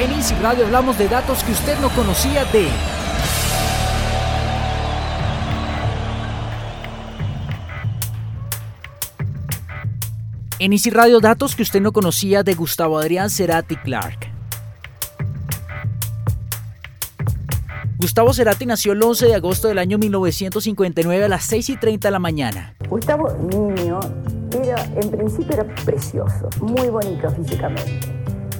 En Easy Radio hablamos de datos que usted no conocía de... En Easy Radio datos que usted no conocía de Gustavo Adrián Cerati Clark. Gustavo Cerati nació el 11 de agosto del año 1959 a las 6 y 30 de la mañana. Gustavo, niño, era, en principio era precioso, muy bonito físicamente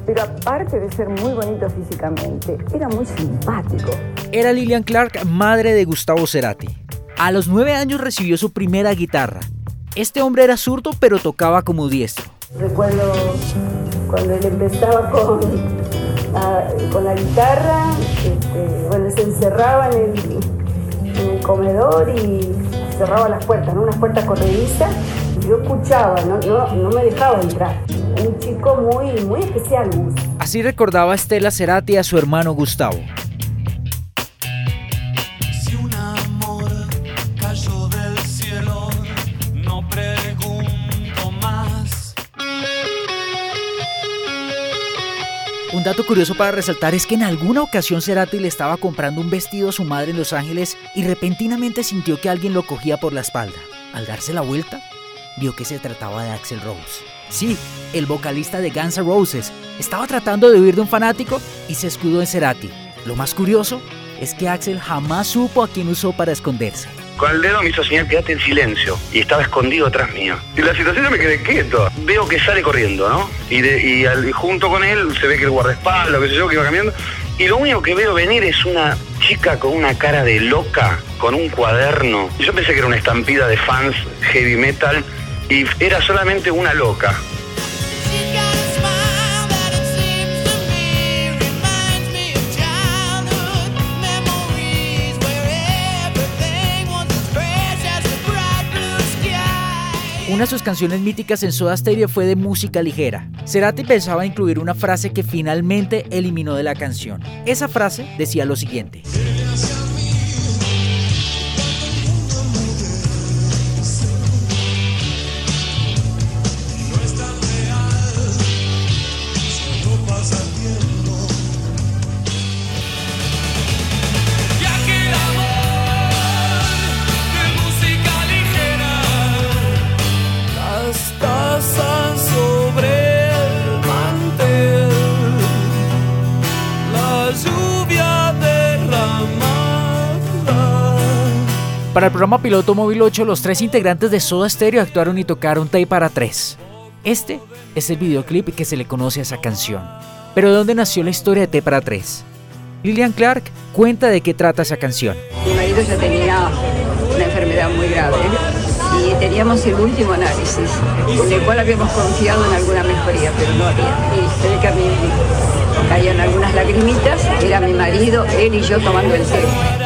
pero aparte de ser muy bonito físicamente, era muy simpático. Era Lillian Clark, madre de Gustavo Cerati. A los nueve años recibió su primera guitarra. Este hombre era zurdo, pero tocaba como diestro. Recuerdo cuando él empezaba con, con la guitarra, este, bueno, se encerraba en el, comedor y cerraba las puertas, ¿no? unas puertas corredizas. Yo escuchaba, no, no, no me dejaba entrar un chico muy, muy especial. Así recordaba Estela Cerati a su hermano Gustavo. Un dato curioso para resaltar es que en alguna ocasión Cerati le estaba comprando un vestido a su madre en Los Ángeles y repentinamente sintió que alguien lo cogía por la espalda. Al darse la vuelta, vio que se trataba de Axel Rose. Sí, el vocalista de Guns N' Roses estaba tratando de huir de un fanático y se escudó en Cerati. Lo más curioso es que Axel jamás supo a quién usó para esconderse. Con el dedo me hizo señal, quédate en silencio. Y estaba escondido atrás mío. Y la situación me quedé quieto. Veo que sale corriendo, ¿no? Y, junto con él se ve que el guardaespaldas, qué sé yo, que iba cambiando. Y lo único que veo venir es una chica con una cara de loca, con un cuaderno. Yo pensé que era una estampida de fans heavy metal y era solamente una loca. Una de sus canciones míticas en Soda Stereo fue de música ligera. Cerati pensaba incluir una frase que finalmente eliminó de la canción. Esa frase decía lo siguiente. El programa Piloto Móvil 8, los tres integrantes de Soda Stereo actuaron y tocaron Tay para tres. Este es el videoclip que se le conoce a esa canción. Pero ¿de dónde nació la historia de Tay para tres? Lillian Clark cuenta de qué trata esa canción. Mi marido ya tenía una enfermedad muy grave y teníamos el último análisis, en el cual habíamos confiado en alguna mejoría, pero no había. Y que a mí caían algunas lagrimitas, era mi marido, él y yo tomando el té.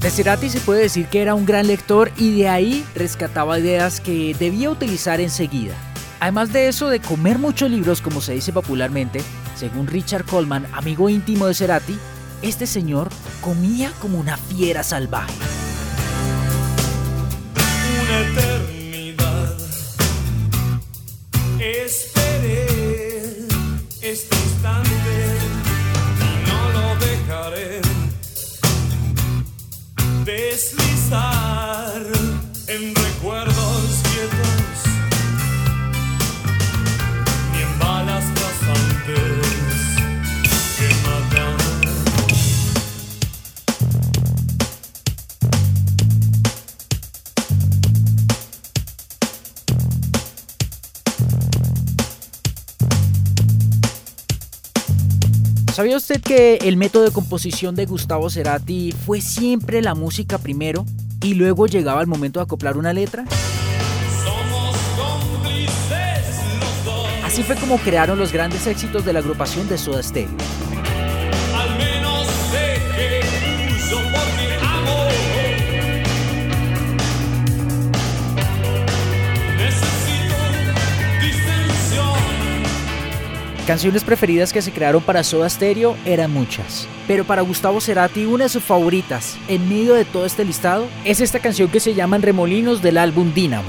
De Cerati se puede decir que era un gran lector y de ahí rescataba ideas que debía utilizar enseguida. Además de eso, de comer muchos libros, como se dice popularmente, según Richard Coleman, amigo íntimo de Cerati, este señor comía como una fiera salvaje. ¿Sabía usted que el método de composición de Gustavo Cerati fue siempre la música primero y luego llegaba el momento de acoplar una letra? Así fue como crearon los grandes éxitos de la agrupación de Soda Stereo. Al menos sé que Canciones preferidas que se crearon para Soda Stereo eran muchas, pero para Gustavo Cerati una de sus favoritas, en medio de todo este listado, es esta canción que se llama Remolinos del álbum Dynamo.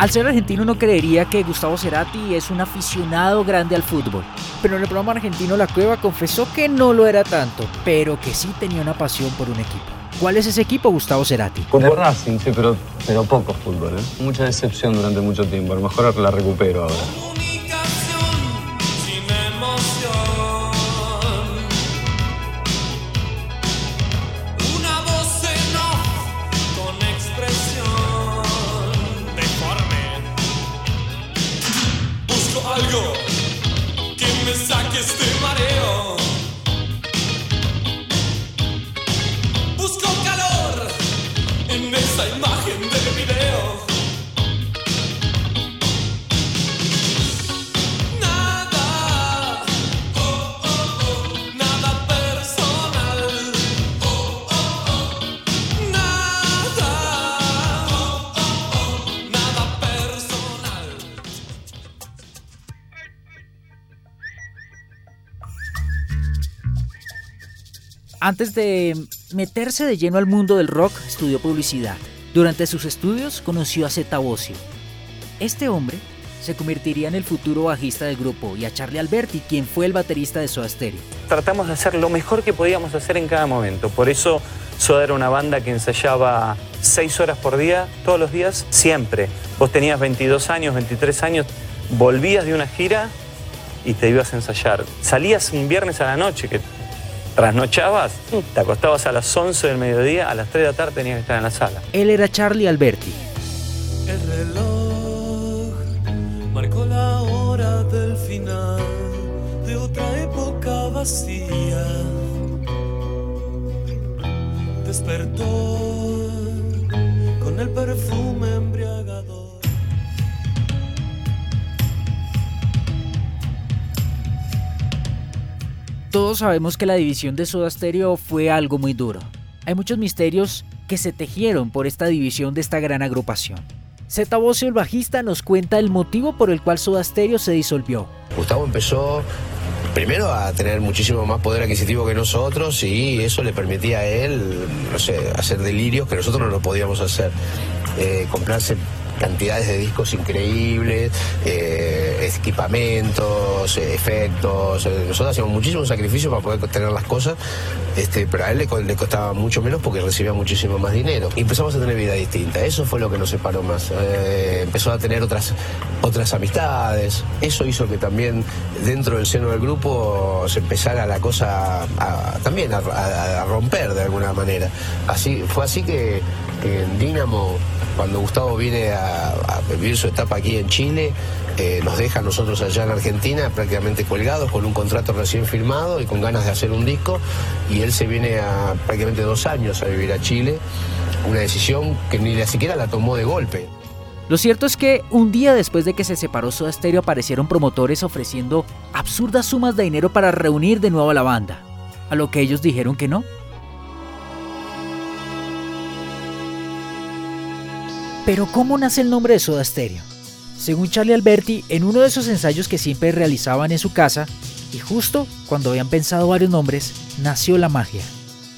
Al ser argentino uno creería que Gustavo Cerati es un aficionado grande al fútbol, pero en el programa argentino La Cueva confesó que no lo era tanto, pero que sí tenía una pasión por un equipo. ¿Cuál es ese equipo, Gustavo Cerati? Fútbol Racing, sí, pero, pero poco fútbol. ¿eh? Mucha decepción durante mucho tiempo. A lo mejor la recupero ahora. Antes de meterse de lleno al mundo del rock, estudió publicidad. Durante sus estudios conoció a Zeta Bosio. Este hombre se convertiría en el futuro bajista del grupo y a Charlie Alberti, quien fue el baterista de Soda Stereo. tratamos de hacer lo mejor que podíamos hacer en cada momento. Por eso Soda era una banda que ensayaba seis horas por día, todos los días, siempre. Vos tenías 22 años, 23 años, volvías de una gira y te ibas a ensayar. Salías un viernes a la noche, que trasnochabas, te acostabas a las 11 del mediodía, a las 3 de la tarde tenías que estar en la sala. Él era Charlie Alberti. El reloj marcó la hora del final de otra época vacía. Despertó con el perfume Todos sabemos que la división de Soda Stereo fue algo muy duro. Hay muchos misterios que se tejieron por esta división de esta gran agrupación. Zeta Bosio, el bajista, nos cuenta el motivo por el cual Soda Stereo se disolvió. Gustavo empezó primero a tener muchísimo más poder adquisitivo que nosotros y eso le permitía a él, hacer delirios que nosotros no lo podíamos hacer. Eh, comprarse cantidades de discos increíbles, eh, equipamientos, efectos. Eh, nosotros hacíamos muchísimo sacrificio para poder tener las cosas, este, pero a él le, co- le costaba mucho menos porque recibía muchísimo más dinero. Y empezamos a tener vida distinta. Eso fue lo que nos separó más. Eh, empezó a tener otras, otras amistades. Eso hizo que también dentro del seno del grupo se empezara la cosa a- también a, romper de alguna manera. Así, fue así que, que en Dínamo cuando Gustavo viene a, vivir su etapa aquí en Chile, eh, nos deja a nosotros allá en Argentina prácticamente colgados con un contrato recién firmado y con ganas de hacer un disco. Y él se viene a prácticamente dos años a vivir a Chile. Una decisión que ni siquiera la tomó de golpe. Lo cierto es que un día después de que se separó Soda Stereo aparecieron promotores ofreciendo absurdas sumas de dinero para reunir de nuevo a la banda, a lo que ellos dijeron que no. Pero ¿cómo nace el nombre de Soda Stereo? Según Charlie Alberti, en uno de esos ensayos que siempre realizaban en su casa, y justo cuando habían pensado varios nombres, nació la magia.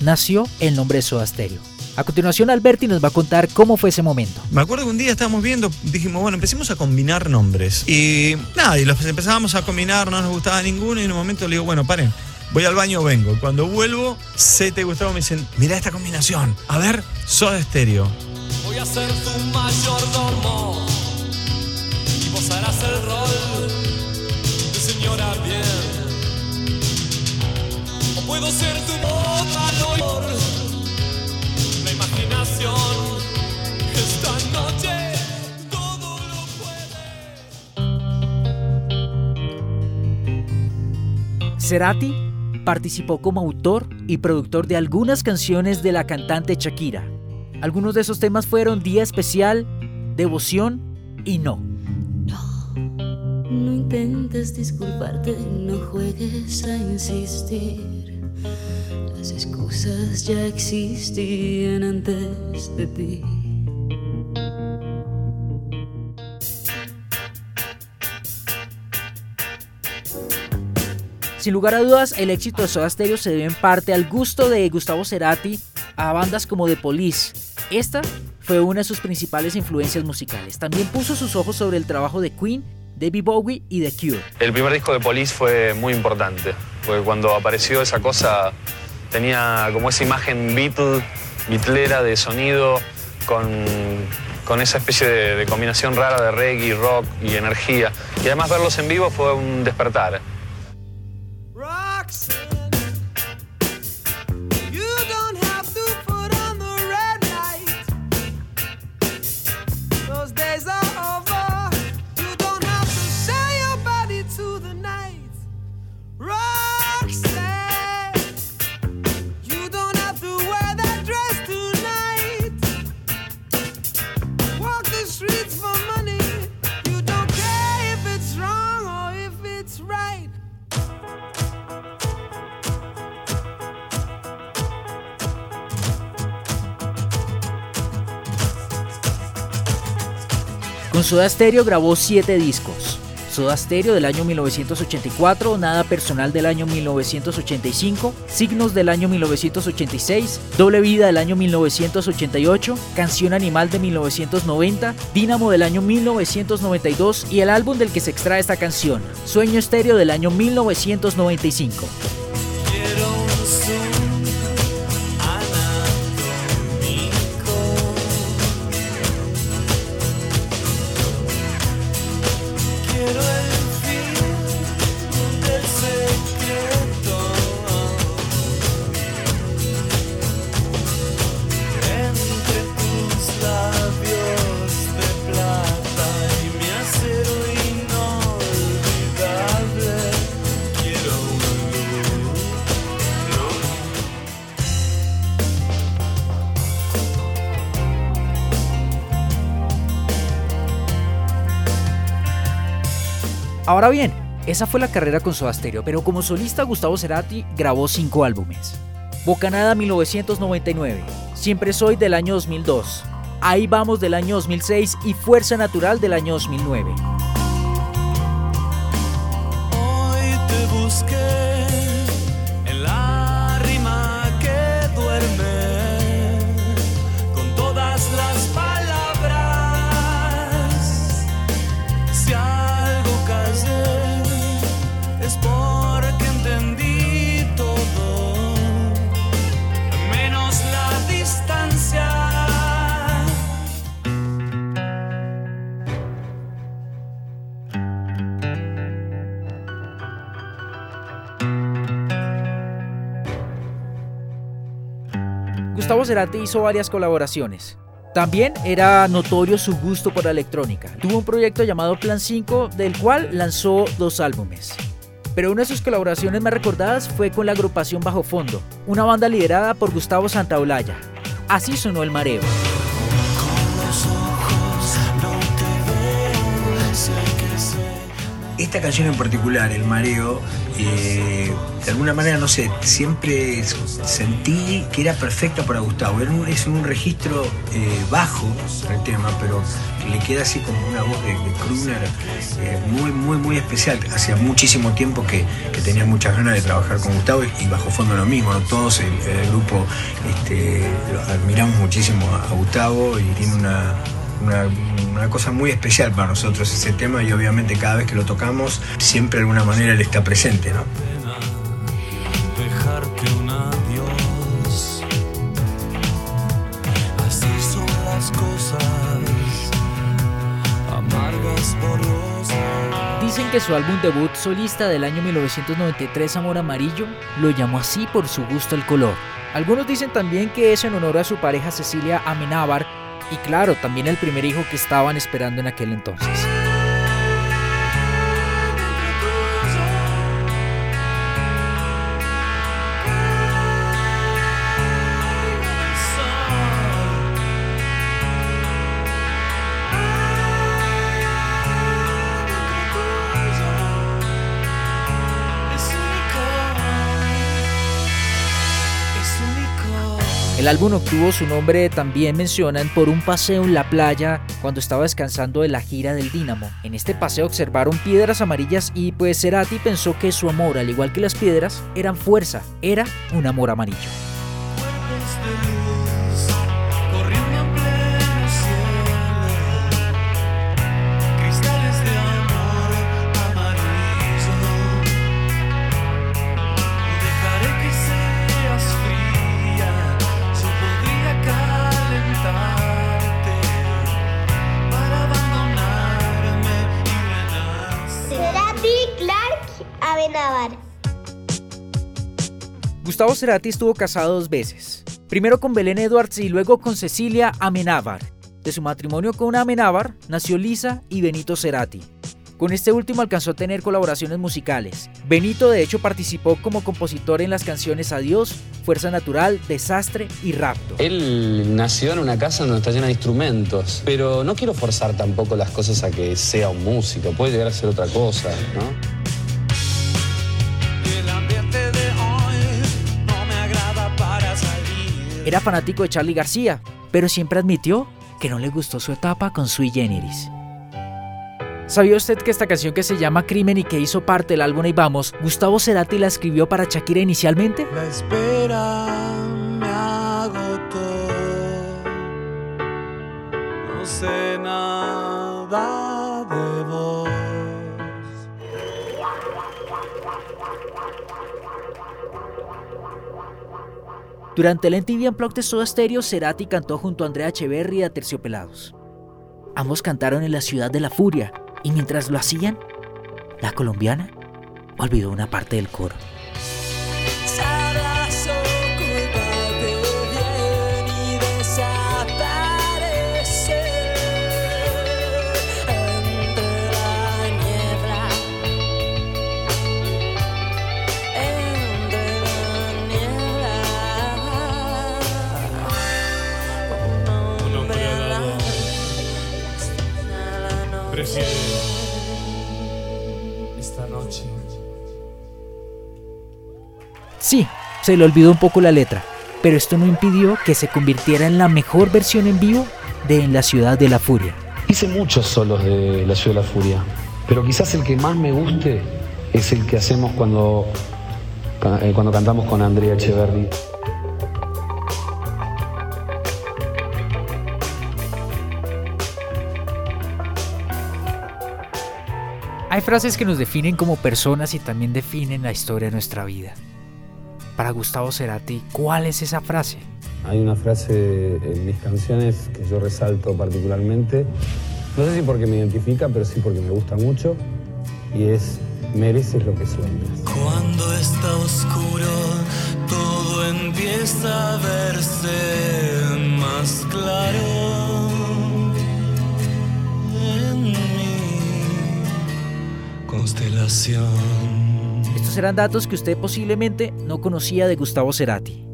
Nació el nombre de Soda Stereo. A continuación Alberti nos va a contar cómo fue ese momento. Me acuerdo que un día estábamos viendo, dijimos, bueno, empecemos a combinar nombres. Y nada, y los empezábamos a combinar, no nos gustaba ninguno, y en un momento le digo, bueno, paren, voy al baño, vengo. Cuando vuelvo, Zeta y Gustavo me dicen, mira esta combinación, a ver, Soda Estéreo voy a ser tu mayordomo y vos harás el rol de señora bien. O puedo ser tu boca, la imaginación esta noche. Cerati participó como autor y productor de algunas canciones de la cantante Shakira. Algunos de esos temas fueron Día Especial, Devoción y No. No, no intentes disculparte, no juegues a insistir. Las excusas ya existían antes de ti. Sin lugar a dudas, el éxito de Soda Stereo se debe en parte al gusto de Gustavo Cerati a bandas como The Police. Esta fue una de sus principales influencias musicales. También puso sus ojos sobre el trabajo de Queen, David Bowie y The Cure. El primer disco de Police fue muy importante, porque cuando apareció esa cosa tenía como esa imagen Beatle, bitlera de sonido, con, con esa especie de, de combinación rara de reggae, rock y energía. Y además verlos en vivo fue un despertar. Soda Stereo grabó siete discos. Soda Stereo del año 1984, Nada Personal del año 1985, Signos del año 1986, Doble Vida del año 1988, Canción Animal de 1990, Dínamo del año 1992 y el álbum del que se extrae esta canción, Sueño Estéreo del año 1995. Ahora bien, esa fue la carrera con Soda Stereo, pero como solista Gustavo Cerati grabó cinco álbumes. Bocanada 1999, Siempre Soy del año 2002, Ahí Vamos del año 2006 y Fuerza Natural del año 2009. Hoy te busqué Gustavo Cerati hizo varias colaboraciones. También era notorio su gusto por la electrónica. Tuvo un proyecto llamado Plan 5, del cual lanzó dos álbumes. Pero una de sus colaboraciones más recordadas fue con la agrupación Bajo Fondo, una banda liderada por Gustavo Santaolalla. Así sonó El Mareo. Esta canción en particular, El Mareo, de alguna manera, no sé, siempre sentí que era perfecta para Gustavo. Es un registro eh, bajo el tema, pero le queda así como una voz de, de crooner eh, muy, muy, muy especial. Hacía muchísimo tiempo que, tenía muchas ganas de trabajar con Gustavo y, bajo fondo lo mismo. Todos el, el grupo este, admiramos muchísimo a Gustavo y tiene una, una, una cosa muy especial para nosotros ese tema y obviamente cada vez que lo tocamos siempre de alguna manera él está presente, ¿no? dejarte un adiós. Así son las cosas, amargas por los Dicen que su álbum debut solista del año 1993, Amor Amarillo, lo llamó así por su gusto al color. Algunos dicen también que es en honor a su pareja Cecilia Amenábar y claro, también el primer hijo que estaban esperando en aquel entonces. El álbum obtuvo su nombre, también mencionan, por un paseo en la playa cuando estaba descansando de la gira del Dínamo. En este paseo observaron piedras amarillas y pues Cerati pensó que su amor, al igual que las piedras, eran fuerza, era un amor amarillo. Gustavo Cerati estuvo casado dos veces. Primero con Belén Edwards y luego con Cecilia Amenábar. De su matrimonio con Amenábar nació Lisa y Benito Cerati. Con este último alcanzó a tener colaboraciones musicales. Benito de hecho participó como compositor en las canciones Adiós, Fuerza Natural, Desastre y Rapto. Él nació en una casa donde está llena de instrumentos, pero no quiero forzar tampoco las cosas a que sea un músico, puede llegar a ser otra cosa, ¿no? Era fanático de Charlie García, pero siempre admitió que no le gustó su etapa con Sui Generis. ¿Sabía usted que esta canción que se llama Crimen y que hizo parte del álbum Y Vamos, Gustavo Cerati la escribió para Shakira inicialmente? La espera Durante el MTV Unplugged de Soda Stereo, Cerati cantó junto a Andrea Echeverry a Terciopelados. Ambos cantaron en la ciudad de la furia, y mientras lo hacían, la colombiana olvidó una parte del coro. Prefiere esta noche. Sí, se le olvidó un poco la letra, pero esto no impidió que se convirtiera en la mejor versión en vivo de En la ciudad de la furia. Hice muchos solos de La Ciudad de la Furia, pero quizás el que más me guste es el que hacemos cuando, eh, cuando cantamos con Andrea Echeverry. Hay frases que nos definen como personas y también definen la historia de nuestra vida. Para Gustavo Cerati, ¿cuál es esa frase? Hay una frase en mis canciones que yo resalto particularmente, no sé si porque me identifica, pero sí porque me gusta mucho, y es, mereces lo que sueñas. Cuando está oscuro, todo empieza a verse más claro. Estos eran datos que usted posiblemente no conocía de Gustavo Cerati.